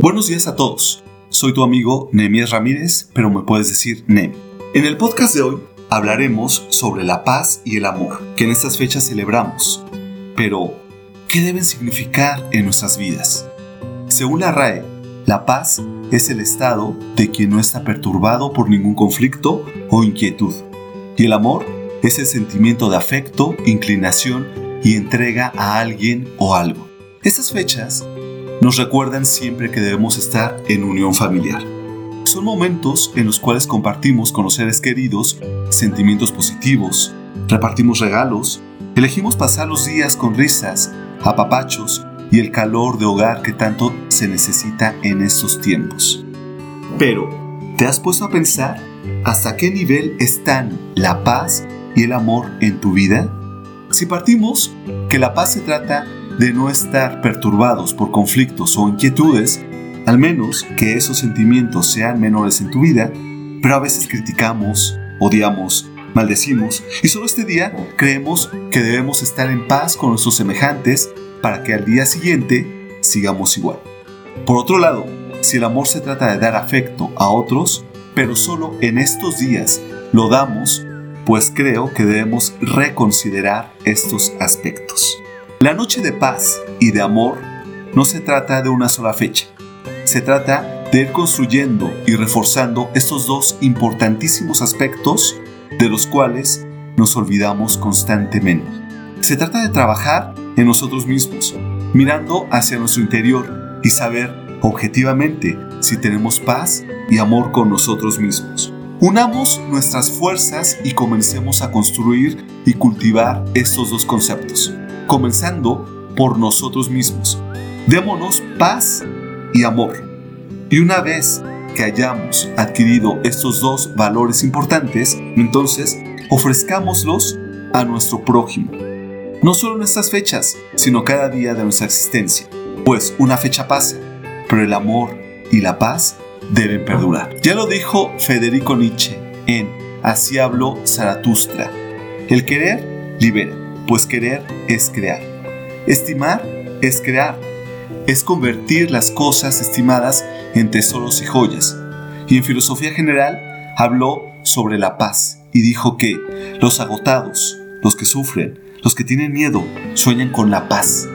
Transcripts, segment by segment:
Buenos días a todos. Soy tu amigo Nemias Ramírez, pero me puedes decir Nem. En el podcast de hoy hablaremos sobre la paz y el amor, que en estas fechas celebramos. Pero, ¿qué deben significar en nuestras vidas? Según la RAE, la paz es el estado de quien no está perturbado por ningún conflicto o inquietud. Y el amor es el sentimiento de afecto, inclinación y entrega a alguien o algo. Estas fechas nos recuerdan siempre que debemos estar en unión familiar. Son momentos en los cuales compartimos con los seres queridos sentimientos positivos, repartimos regalos, elegimos pasar los días con risas, apapachos y el calor de hogar que tanto se necesita en estos tiempos. Pero, ¿te has puesto a pensar hasta qué nivel están la paz y el amor en tu vida? Si partimos que la paz se trata de no estar perturbados por conflictos o inquietudes, al menos que esos sentimientos sean menores en tu vida, pero a veces criticamos, odiamos, maldecimos y solo este día creemos que debemos estar en paz con nuestros semejantes para que al día siguiente sigamos igual. Por otro lado, si el amor se trata de dar afecto a otros, pero solo en estos días lo damos, pues creo que debemos reconsiderar estos aspectos. La noche de paz y de amor no se trata de una sola fecha. Se trata de ir construyendo y reforzando estos dos importantísimos aspectos de los cuales nos olvidamos constantemente. Se trata de trabajar en nosotros mismos, mirando hacia nuestro interior y saber objetivamente si tenemos paz y amor con nosotros mismos. Unamos nuestras fuerzas y comencemos a construir y cultivar estos dos conceptos comenzando por nosotros mismos. Démonos paz y amor. Y una vez que hayamos adquirido estos dos valores importantes, entonces ofrezcámoslos a nuestro prójimo. No solo en estas fechas, sino cada día de nuestra existencia. Pues una fecha pasa, pero el amor y la paz deben perdurar. Ya lo dijo Federico Nietzsche en Así habló Zaratustra. El querer libera pues querer es crear. Estimar es crear. Es convertir las cosas estimadas en tesoros y joyas. Y en filosofía general habló sobre la paz y dijo que los agotados, los que sufren, los que tienen miedo, sueñan con la paz,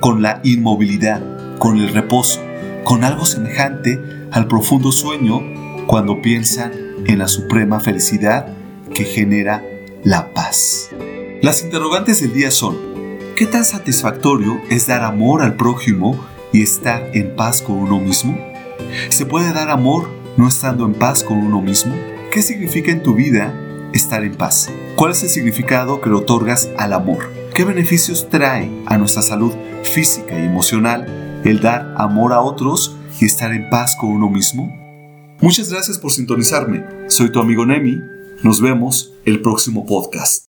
con la inmovilidad, con el reposo, con algo semejante al profundo sueño cuando piensan en la suprema felicidad que genera la paz. Las interrogantes del día son, ¿qué tan satisfactorio es dar amor al prójimo y estar en paz con uno mismo? ¿Se puede dar amor no estando en paz con uno mismo? ¿Qué significa en tu vida estar en paz? ¿Cuál es el significado que le otorgas al amor? ¿Qué beneficios trae a nuestra salud física y emocional el dar amor a otros y estar en paz con uno mismo? Muchas gracias por sintonizarme. Soy tu amigo Nemi. Nos vemos el próximo podcast.